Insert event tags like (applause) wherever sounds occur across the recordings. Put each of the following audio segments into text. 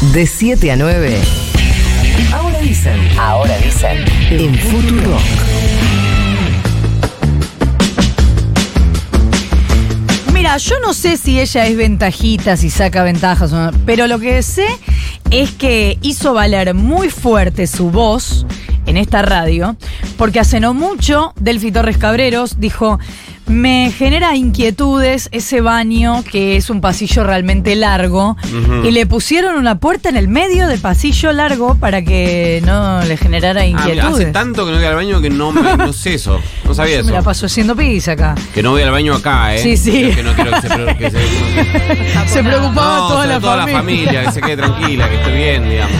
De 7 a 9. Ahora dicen. Ahora dicen. En Futuro. Mira, yo no sé si ella es ventajita, si saca ventajas o no, pero lo que sé es que hizo valer muy fuerte su voz en esta radio, porque hace no mucho Delfi Torres Cabreros dijo, me genera inquietudes ese baño que es un pasillo realmente largo y le pusieron una puerta en el medio del pasillo largo para que no le generara Ah, mira, hace inquietudes. tanto que no voy al baño que no, me- no sé eso. No sabía Yo eso. me la paso haciendo pis acá. Que no voy al baño acá, ¿eh? Sí, sí. Que no quiero que se... que se- (laughs) Se preocupaba No, toda, la, toda la familia, que se quede tranquila, que esté bien, digamos.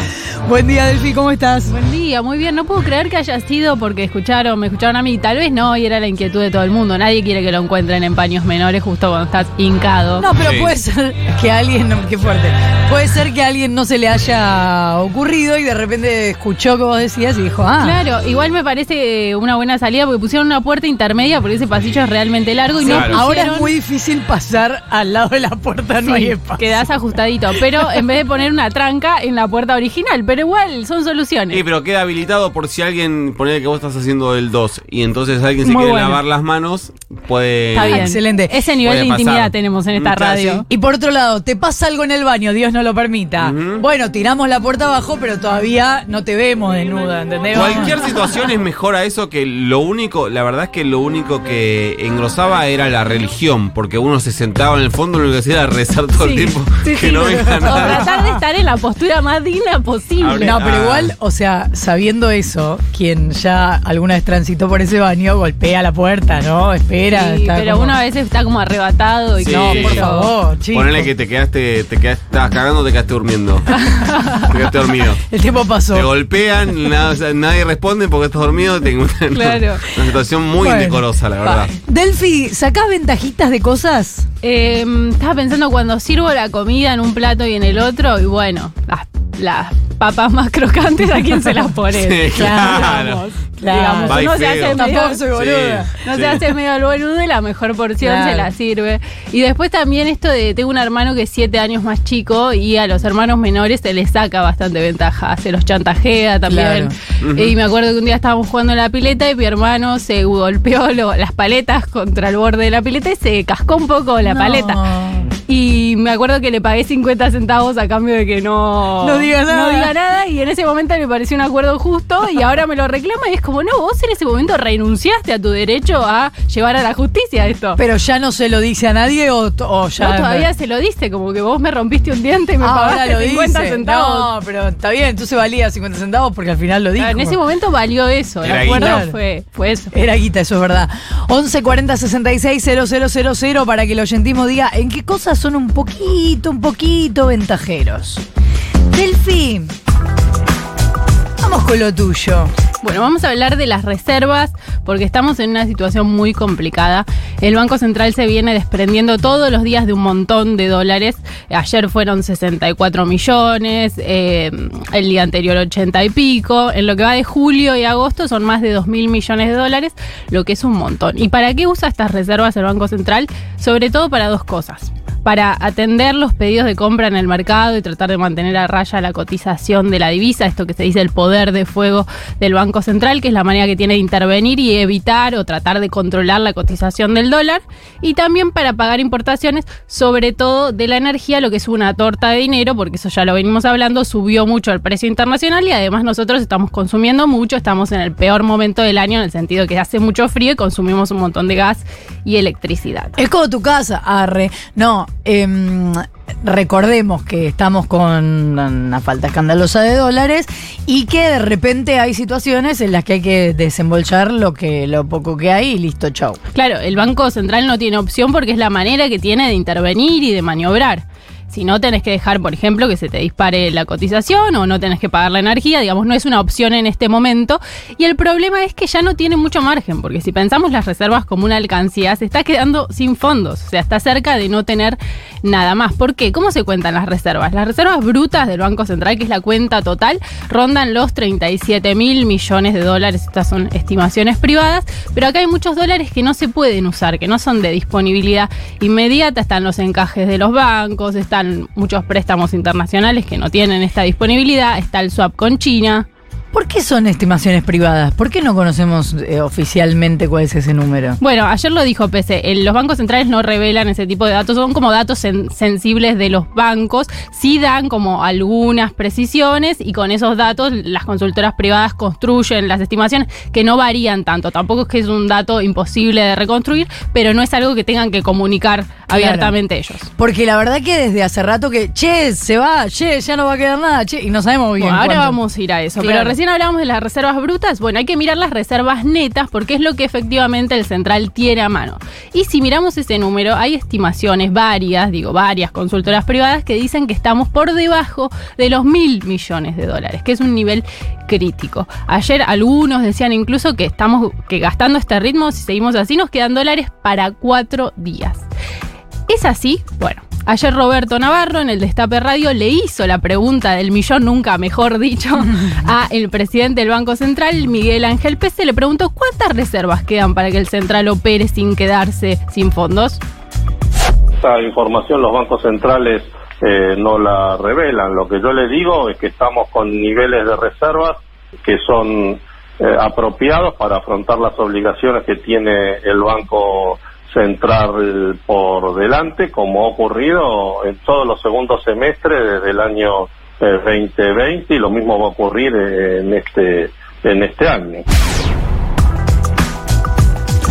Buen día, Delfi, ¿cómo estás? Buen día, muy bien. No puedo creer que haya sido porque escucharon, me escucharon a mí. Tal vez no, y era la inquietud de todo el mundo. Nadie quiere que lo encuentren en paños menores justo cuando estás hincado. No, pero Sí. puede ser que alguien, no, qué fuerte, puede ser que a alguien no se le haya ocurrido y de repente escuchó que vos decías y dijo, ah, Claro, igual me parece una buena salida porque pusieron una puerta intermedia porque ese pasillo es realmente largo y no Claro. ahora pusieron- es muy difícil pasar al lado de la puerta, no hay espacio. quedás ajustadito, pero en vez de poner una tranca en la puerta original, pero igual son soluciones. Sí, pero queda habilitado por si alguien, pone que vos estás haciendo el 2 y entonces alguien se Muy quiere bueno. lavar las manos, puede... Está bien. excelente. Ese nivel Puede de pasar. intimidad tenemos en esta Mm, claro, radio. sí. Y por otro lado, te pasa algo en el baño, Dios no lo permita. Ujú. Bueno, tiramos la puerta abajo, pero todavía no te vemos desnuda, ¿entendés? Cualquier situación es mejor a eso que lo único, la verdad es que lo único que engrosaba era la religión, porque uno se sentaba en el fondo y lo que hacía era rezar todo el Sí, tiempo sí, que sí, no venga nada. tratar de estar en la postura más digna No, pero Ah. igual, o sea, sabiendo eso, quien ya alguna vez transitó por ese baño golpea la puerta, ¿no? Espera. Sí, está pero como- uno a veces está como arrebatado y Sí. No, por favor, chicos. Ponele que te quedaste, te quedaste, estabas cagando, te quedaste durmiendo. te quedaste dormido. (laughs) El tiempo pasó. Te golpean, nada- o sea, nadie responde porque estás dormido. Te encuentran en Claro. Una situación muy Bueno. indecorosa, la verdad. Delphi, ¿sacás ventajitas de cosas? Eh, estaba pensando cuando sirvo la comida en un plato y en el otro, y bueno, las, las papas más crocantes, ¿a quién se las pones? (laughs) Sí, claro. Digamos, Claro. uno se hace medio, Tampoco soy boluda. no Sí, se hace medio el boludo y la mejor porción Claro. se la sirve. Y después también esto de, tengo un hermano que es siete años más chico y a los hermanos menores se les saca bastante ventaja, se los chantajea también. Claro. Y me acuerdo que un día estábamos jugando en la pileta y mi hermano se golpeó lo- las paletas contra el borde de la pileta y se cascó un poco la No. paleta. Y me acuerdo que le pagué 50 centavos a cambio de que no, No diga nada. no diga nada. Y en ese momento me pareció un acuerdo justo. Y (laughs) ahora me lo reclama. Y es como, no, vos en ese momento renunciaste a tu derecho a llevar a la justicia esto. Pero ya no se lo dice a nadie o, o ya. no, todavía se lo dice, como que vos me rompiste un diente y me Ah, ahora pagaste lo 50 dice. centavos. No, pero está bien, entonces valía 50 centavos porque al final lo dijo. En ese momento valió eso. El Era acuerdo guita. fue, fue eso. Era guita, eso es verdad. 11 40 66 000 para que el oyentismo diga en qué cosas son un poquito, un poquito ventajeros. Delphi, vamos con lo tuyo. Bueno, vamos a hablar de las reservas porque estamos en una situación muy complicada. El Banco Central se viene desprendiendo todos los días de un montón de dólares. Ayer fueron 64 millones, eh, el día anterior 80 y pico. En lo que va de julio y agosto son más de 2 mil millones de dólares, lo que es un montón. ¿Y para qué usa estas reservas el Banco Central? Sobre todo para dos cosas para atender los pedidos de compra en el mercado y tratar de mantener a raya la cotización de la divisa, esto que se dice el poder de fuego del Banco Central, que es la manera que tiene de intervenir y evitar o tratar de controlar la cotización del dólar, y también para pagar importaciones, sobre todo de la energía, lo que es una torta de dinero, porque eso ya lo venimos hablando, subió mucho el precio internacional y además nosotros estamos consumiendo mucho, estamos en el peor momento del año en el sentido que hace mucho frío y consumimos un montón de gas y electricidad. Es como tu casa, arre. No, em, recordemos que estamos con una falta escandalosa de dólares y que de repente hay situaciones en las que hay que desembolsar lo que lo poco que hay y listo, chau. Claro, el Banco Central no tiene opción porque es la manera que tiene de intervenir y de maniobrar. Si no tenés que dejar, por ejemplo, que se te dispare la cotización o no tenés que pagar la energía, digamos, no es una opción en este momento. Y el problema es que ya no tiene mucho margen, porque si pensamos las reservas como una alcancía, se está quedando sin fondos, o sea, está cerca de no tener nada más. ¿Por qué? ¿Cómo se cuentan las reservas? Las reservas brutas del Banco Central, que es la cuenta total, rondan los 37 mil millones de dólares. Estas son estimaciones privadas, pero acá hay muchos dólares que no se pueden usar, que no son de disponibilidad inmediata. Están los encajes de los bancos, está muchos préstamos internacionales que no tienen esta disponibilidad, está el swap con China. ¿Por qué son estimaciones privadas? ¿Por qué no conocemos eh, oficialmente cuál es ese número? Bueno, ayer lo dijo el- los bancos centrales no revelan ese tipo de datos, son como datos sen- sensibles de los bancos, sí dan como algunas precisiones y con esos datos las consultoras privadas construyen las estimaciones que no varían tanto, tampoco es que es un dato imposible de reconstruir, pero no es algo que tengan que comunicar abiertamente ellos. Porque la verdad que desde hace rato que, che, se va, che, ya no va a quedar nada, che, y no sabemos bien. Bueno, ahora vamos a ir a eso. Claro. Pero recién hablamos de las reservas brutas. Bueno, hay que mirar las reservas netas porque es lo que efectivamente el central tiene a mano. Y si miramos ese número, hay estimaciones varias, digo, varias consultoras privadas que dicen que estamos por debajo de los mil millones de dólares, que es un nivel crítico. Ayer algunos decían incluso que estamos que gastando este ritmo, si seguimos así, nos quedan dólares para cuatro días. ¿Es así? Bueno, ayer Roberto Navarro en el Destape Radio le hizo la pregunta del millón, nunca mejor dicho, (laughs) a el presidente del Banco Central, Miguel Ángel Pese. Le preguntó cuántas reservas quedan para que el central opere sin quedarse sin fondos. Esa información los bancos centrales eh, no la revelan. Lo que yo le digo es que estamos con niveles de reservas que son eh, apropiados para afrontar las obligaciones que tiene el Banco Central por delante, como ha ocurrido en todos los segundos semestres desde el año eh, 2020 y lo mismo va a ocurrir eh, en este en este año.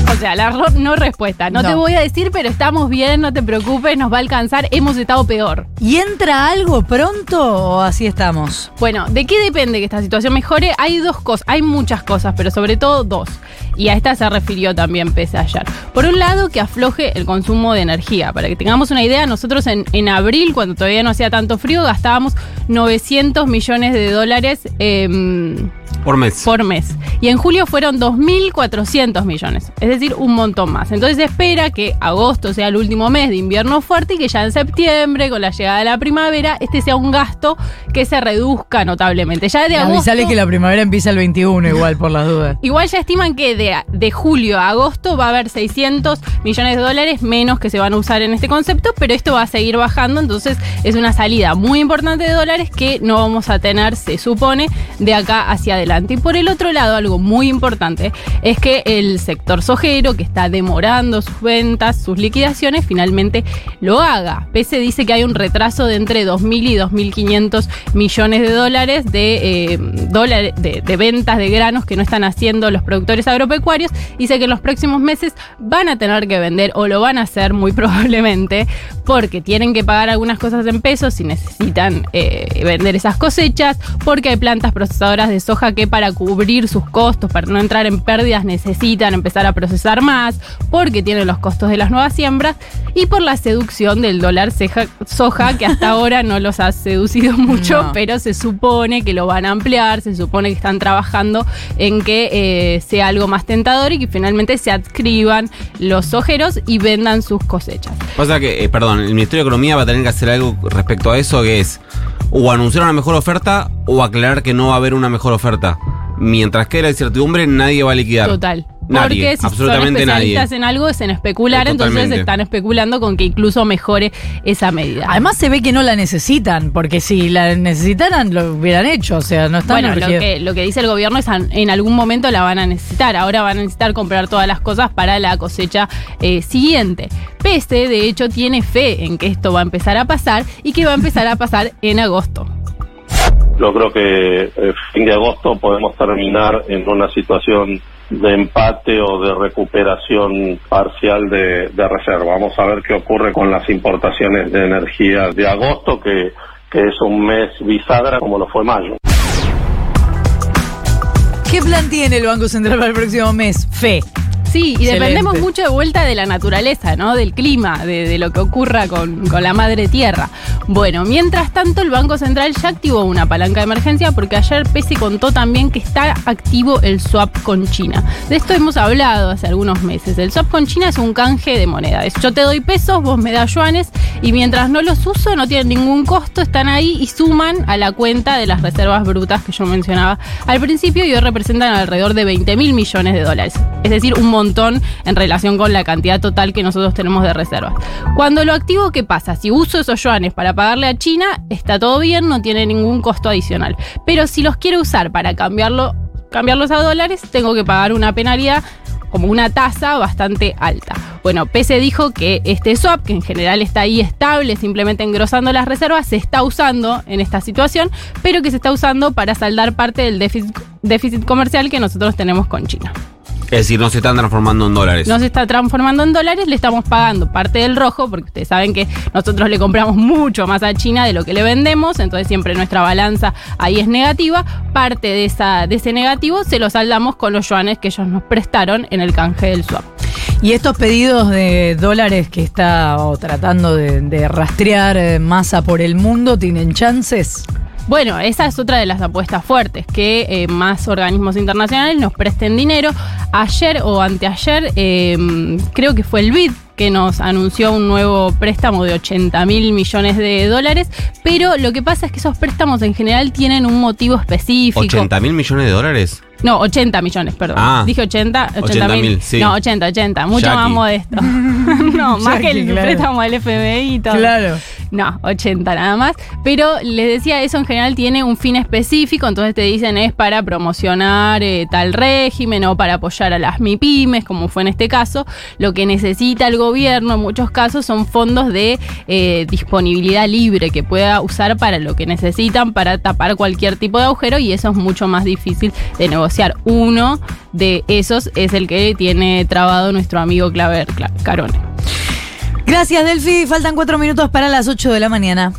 O sea, la no respuesta. No, No. te voy a decir, pero estamos bien, no te preocupes, nos va a alcanzar. Hemos estado peor. ¿Y entra algo pronto o así estamos? Bueno, ¿de qué depende que esta situación mejore? Hay dos cosas, hay muchas cosas, pero sobre todo dos. Y a esta se refirió también Pese ayer. Por un lado, que afloje el consumo de energía. Para que tengamos una idea, nosotros en, en abril, cuando todavía no hacía tanto frío, gastábamos 900 millones de dólares em, Por mes. por mes. Y en julio fueron 2.400 millones, es decir, un montón más. Entonces se espera que agosto sea el último mes de invierno fuerte y que ya en septiembre, con la llegada de la primavera, este sea un gasto que se reduzca notablemente. Ya de agosto... Avisale que la primavera empieza el 21 igual, por las dudas. Igual ya estiman que de, de julio a agosto va a haber 600 millones de dólares menos que se van a usar en este concepto, pero esto va a seguir bajando, entonces es una salida muy importante de dólares que no vamos a tener, se supone, de acá hacia adelante. Y por el otro lado, algo muy importante es que el sector sojero, que está demorando sus ventas, sus liquidaciones, finalmente lo haga. Pese dice que hay un retraso de entre 2.000 y 2.500 millones de dólares de, eh, dólares de, de ventas de granos que no están haciendo los productores agropecuarios. Dice que en los próximos meses van a tener que vender o lo van a hacer muy (laughs) probablemente porque tienen que pagar algunas cosas en pesos si necesitan eh, vender esas cosechas, porque hay plantas procesadoras de soja que para cubrir sus costos, para no entrar en pérdidas, necesitan empezar a procesar más, porque tienen los costos de las nuevas siembras y por la seducción del dólar ceja- soja que hasta (laughs) ahora no los ha seducido mucho, No. pero se supone que lo van a ampliar, se supone que están trabajando en que eh, sea algo más tentador y que finalmente se adscriban los ojeros y vendan sus cosechas. Pasa que, eh, perdón, el Ministerio de Economía va a tener que hacer algo respecto a eso, que es o anunciar una mejor oferta o aclarar que no va a haber una mejor oferta. Mientras quede la incertidumbre, nadie va a liquidar. Total. Nadie, Porque si absolutamente son especialistas nadie. en algo es en especular, Eh, entonces están especulando con que incluso mejore esa medida. Además se ve que no la necesitan, porque si la necesitaran lo hubieran hecho, o sea, no están Bueno, lo que, lo que dice el gobierno es an- en algún momento la van a necesitar. Ahora van a necesitar comprar todas las cosas para la cosecha eh, siguiente. Pese, de hecho, tiene fe en que esto va a empezar a pasar y que va a empezar a pasar en agosto. Yo creo que eh, fin de agosto podemos terminar en una situación de empate o de recuperación parcial de, reserva. Vamos a ver qué ocurre con las importaciones de energía de agosto, que, que es un mes bisagra como lo fue mayo. ¿Qué plan tiene el Banco Central para el próximo mes? Fe. Sí, y Excelente. dependemos mucho de vuelta de la naturaleza, ¿no? Del clima, de, de lo que ocurra con, con la madre tierra. Bueno, mientras tanto, el Banco Central ya activó una palanca de emergencia porque ayer Pese contó también que está activo el swap con China. De esto hemos hablado hace algunos meses. El swap con China es un canje de moneda. Es yo te doy pesos, vos me das yuanes y mientras no los uso, no tienen ningún costo, están ahí y suman a la cuenta de las reservas brutas que yo mencionaba al principio y hoy representan alrededor de 20 mil millones de dólares. Es decir, un montón en relación con la cantidad total que nosotros tenemos de reservas. Cuando lo activo, ¿qué pasa? Si uso esos yuanes para pagarle a China, está todo bien, no tiene ningún costo adicional. Pero si los quiero usar para cambiarlo, cambiarlos a dólares, tengo que pagar una penalidad como una tasa bastante alta. Bueno, Pese dijo que este swap, que en general está ahí estable, simplemente engrosando las reservas, se está usando en esta situación, pero que se está usando para saldar parte del déficit comercial que nosotros tenemos con China. Es decir, no se están transformando en dólares. No se está transformando en dólares, le estamos pagando parte del rojo, porque ustedes saben que nosotros le compramos mucho más a China de lo que le vendemos, entonces siempre nuestra balanza ahí es negativa. Parte de, esa, de ese negativo se lo saldamos con los yuanes que ellos nos prestaron en el canje del swap. Y estos pedidos de dólares que está tratando de, de rastrear eh, masa por el mundo, ¿tienen chances? Bueno, esa es otra de las apuestas fuertes, que eh, más organismos internacionales nos presten dinero. Ayer o anteayer, eh, creo que fue el BID que nos anunció un nuevo préstamo de 80 mil millones de dólares, pero lo que pasa es que esos préstamos en general tienen un motivo específico. ¿80 mil millones de dólares? No, 80 millones, perdón. Ah. Dije 80, 80 80 mil. mil, sí. No, 80, 80. Mucho Jackie. más modesto. (laughs) (laughs) no, más que el claro. préstamo del FMI y todo. Claro. No, 80 nada más. Pero les decía, eso en general tiene un fin específico, entonces te dicen es para promocionar eh, tal régimen o para apoyar a las MIPIMES, como fue en este caso. Lo que necesita el gobierno en muchos casos son fondos de eh, disponibilidad libre que pueda usar para lo que necesitan, para tapar cualquier tipo de agujero y eso es mucho más difícil de negociar. Uno de esos es el que tiene trabado nuestro amigo Claver Cla- Carone. Gracias, Delphi. Faltan cuatro minutos para las 8 de la mañana.